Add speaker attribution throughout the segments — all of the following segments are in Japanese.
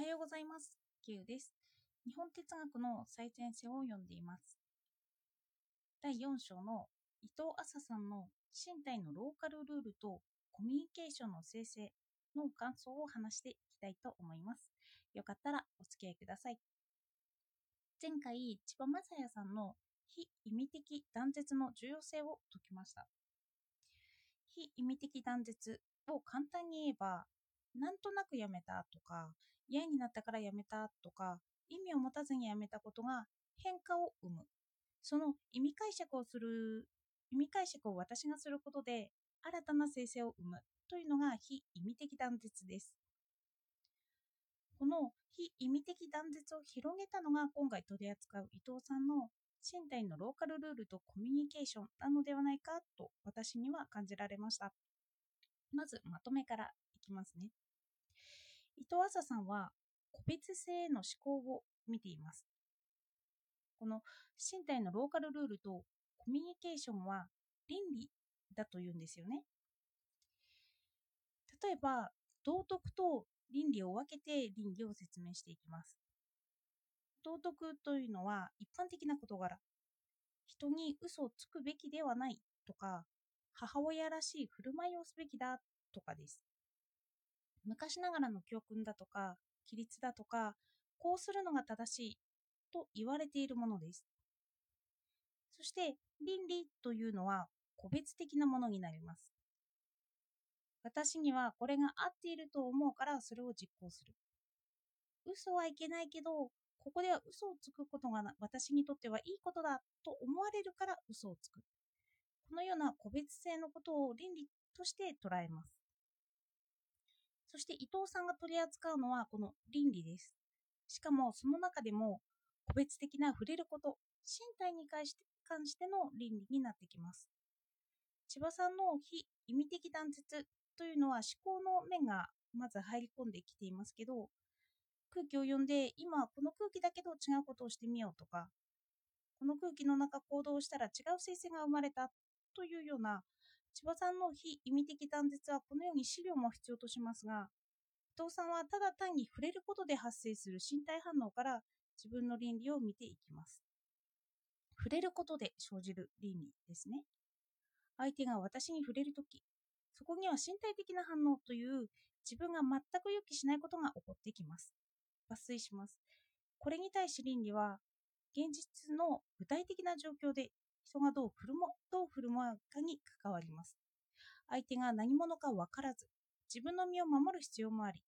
Speaker 1: はようございます。Q です。日本哲学の最前線を読んでいます。第4章の伊藤麻さんの身体のローカルルールとコミュニケーションの生成の感想を話していきたいと思います。よかったらお付き合いください。前回、千葉雅也さんの非意味的断絶の重要性を説きました。非意味的断絶を簡単に言えば、なんとなくやめたとか、嫌になったからやめたとか、意味を持たずにやめたことが変化を生む。その意味解釈をする、意味解釈を私がすることで、新たな生成を生むというのが非意味的断絶です。この非意味的断絶を広げたのが今回取り扱う伊藤さんの身体のローカルルールとコミュニケーションなのではないかと私には感じられました。まずまとめからきますね。伊藤麻さんは個別性の思考を見ています。この身体のローカルルールとコミュニケーションは倫理だというんですよね。例えば、道徳と倫理を分けて倫理を説明していきます。道徳というのは一般的な事柄。人に嘘をつくべきではないとか、母親らしい振る舞いをすべきだとかです。昔ながらの教訓だとか、規律だとか、こうするのが正しいと言われているものです。そして、倫理というのは個別的なものになります。私にはこれが合っていると思うからそれを実行する。嘘はいけないけど、ここでは嘘をつくことが私にとってはいいことだと思われるから嘘をつく。このような個別性のことを倫理として捉えます。そして伊藤さんが取り扱うのはこの倫理です。しかもその中でも個別的な触れること、身体に関して関しての倫理になってきます。千葉さんの非意味的断絶というのは思考の面がまず入り込んできていますけど、空気を読んで今この空気だけど違うことをしてみようとか、この空気の中行動したら違う生成が生まれたというような千葉さんの非意味的断絶はこのように資料も必要としますが、伊藤さんはただ単に触れることで発生する身体反応から自分の倫理を見ていきます。触れることで生じる倫理ですね。相手が私に触れるとき、そこには身体的な反応という自分が全く予期しないことが起こってきます。抜粋します。これに対し倫理は、現実の具体的な状況で人がどう振る舞どう振る舞うかに関わります。相手が何者か分からず、自分の身を守る必要もあり、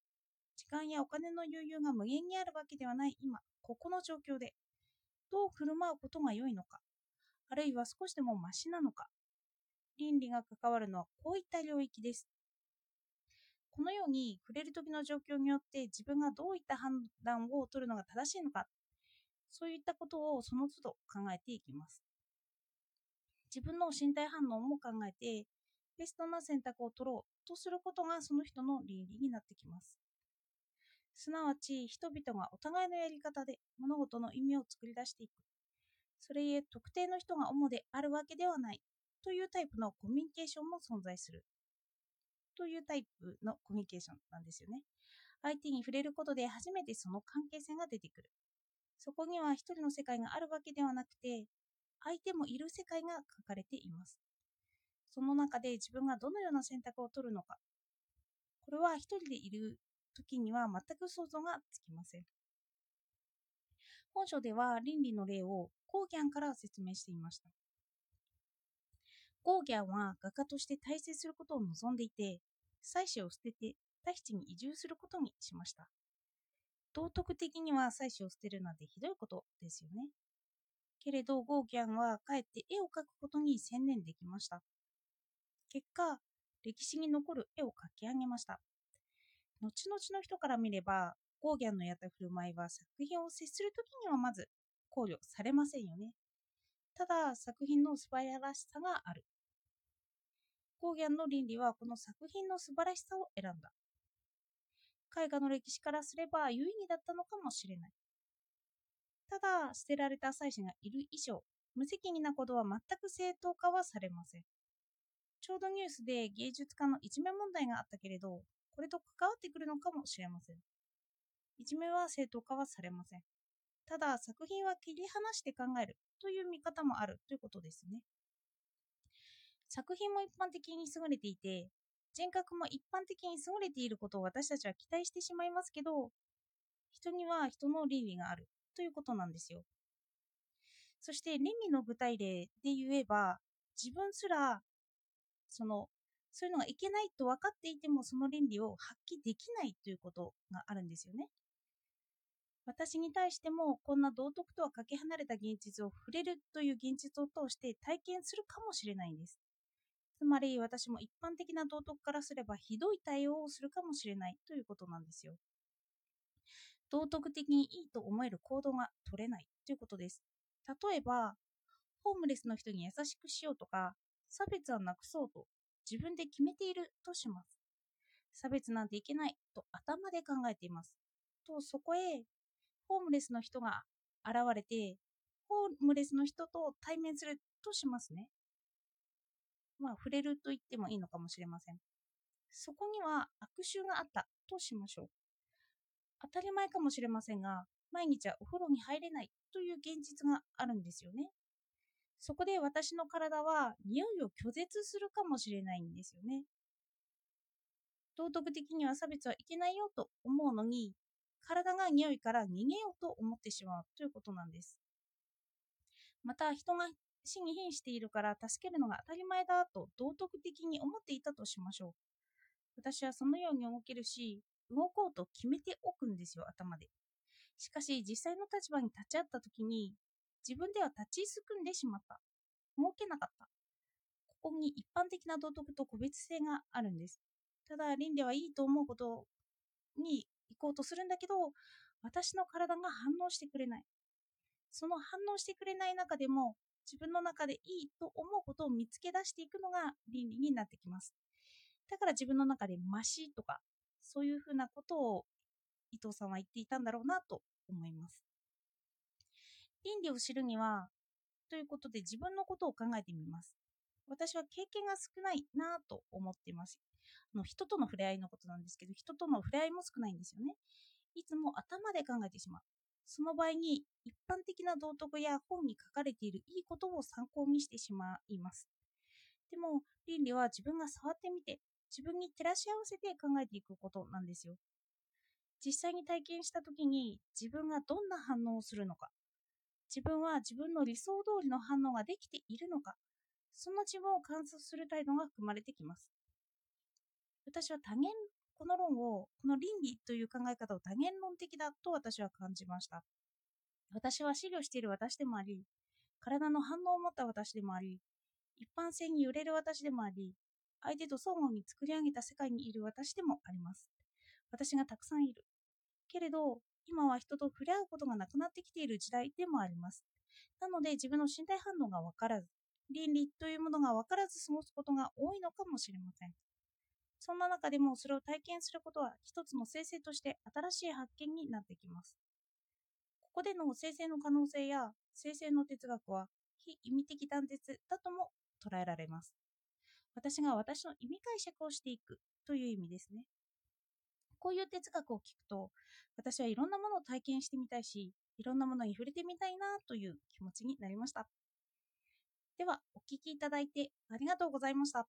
Speaker 1: 時間やお金の余裕が無限にあるわけではない今、ここの状況で、どう振る舞うことが良いのか、あるいは少しでもマシなのか、倫理が関わるのはこういった領域です。このように触れる時の状況によって自分がどういった判断を取るのが正しいのか、そういったことをその都度考えていきます。自分の身体反応も考えて、ベストな選択を取ろうとすることがその人の倫理になってきます。すなわち、人々がお互いのやり方で物事の意味を作り出していく。それゆえ、特定の人が主であるわけではないというタイプのコミュニケーションも存在する。というタイプのコミュニケーションなんですよね。相手に触れることで初めてその関係性が出てくる。そこには一人の世界があるわけではなくて、相手もいる世界が書かれています。その中で自分がどのような選択を取るのか。これは一人でいる時には全く想像がつきません。本書では倫理の例をゴーギャンから説明していました。ゴーギャンは画家として大成することを望んでいて、妻子を捨ててタヒチに移住することにしました。道徳的には妻子を捨てるなんてひどいことですよね。けれどゴーギャンはかえって絵を描くことに専念できました。結果、歴史に残る絵を描き上げました。後々の人から見れば、ゴーギャンのやった振る舞いは作品を接するときにはまず考慮されませんよね。ただ、作品の素晴らしさがある。ゴーギャンの倫理はこの作品の素晴らしさを選んだ。絵画の歴史からすれば有意義だったのかもしれない。ただ、捨てられた妻子がいる以上、無責任なことは全く正当化はされません。ちょうどニュースで芸術家のいじめ問題があったけれど、これと関わってくるのかもしれません。いじめは正当化はされません。ただ、作品は切り離して考えるという見方もあるということですね。作品も一般的に優れていて、人格も一般的に優れていることを私たちは期待してしまいますけど、人には人の倫理があるということなんですよ。そして倫理の具体例で言えば、自分すら、その、そういうのがいけないと分かっていても、その倫理を発揮できないということがあるんですよね。私に対しても、こんな道徳とはかけ離れた現実を触れるという現実を通して体験するかもしれないんです。つまり私も一般的な道徳からすればひどい対応をするかもしれないということなんですよ。道徳的にいいと思える行動が取れないということです。例えば、ホームレスの人に優しくしようとか、差別はなくそうと自分で決めているとします。差別なんていけないと頭で考えています。と、そこへホームレスの人が現れて、ホームレスの人と対面するとしますね。まあ、触れると言ってもいいのかもしれません。そこには悪臭があったとしましょう。当たり前かもしれませんが、毎日はお風呂に入れないという現実があるんですよね。そこで私の体は匂いを拒絶するかもしれないんですよね。道徳的には差別はいけないよと思うのに、体が匂いから逃げようと思ってしまうということなんです。また、人が死に瀕しているから助けるのが当たり前だと道徳的に思っていたとしましょう。私はそのように動けるし、動こうと決めておくんですよ、頭で。しかし、実際の立場に立ち会った時に、自分では立ちすくんでしまった。動けなかった。ここに一般的な道徳と個別性があるんです。ただ、倫理はいいと思うことに行こうとするんだけど、私の体が反応してくれない。その反応してくれない中でも、自分の中でいいと思うことを見つけ出していくのが倫理になってきます。だから自分の中でマシとか、そういうふうなことを伊藤さんは言っていたんだろうなと思います。倫理を知るには、ということで自分のことを考えてみます。私は経験が少ないなと思っています。あの人との触れ合いのことなんですけど、人との触れ合いも少ないんですよね。いつも頭で考えてしまう。その場合に一般的な道徳や本に書かれているいいことを参考にしてしまいます。でも、倫理は自分が触ってみて、自分に照らし合わせて考えていくことなんですよ。実際に体験した時に自分がどんな反応をするのか、自分は自分の理想通りの反応ができているのか、その自分を観察する態度が含まれてきます。私は多元、この論を、この倫理という考え方を多元論的だと私は感じました。私は資料している私でもあり、体の反応を持った私でもあり、一般性に揺れる私でもあり、相手と相互に作り上げた世界にいる私でもあります。私がたくさんいる。けれど、今は人と触れ合うことがなくなってきている時代でもあります。なので自分の身体反応が分からず、倫理というものが分からず過ごすことが多いのかもしれません。そんな中でもそれを体験することは一つの生成として新しい発見になってきます。ここでの生成の可能性や生成の哲学は非意味的断絶だとも捉えられます。私が私の意味解釈をしていくという意味ですね。こういう哲学を聞くと、私はいろんなものを体験してみたいし、いろんなものに触れてみたいなという気持ちになりました。では、お聴きいただいてありがとうございました。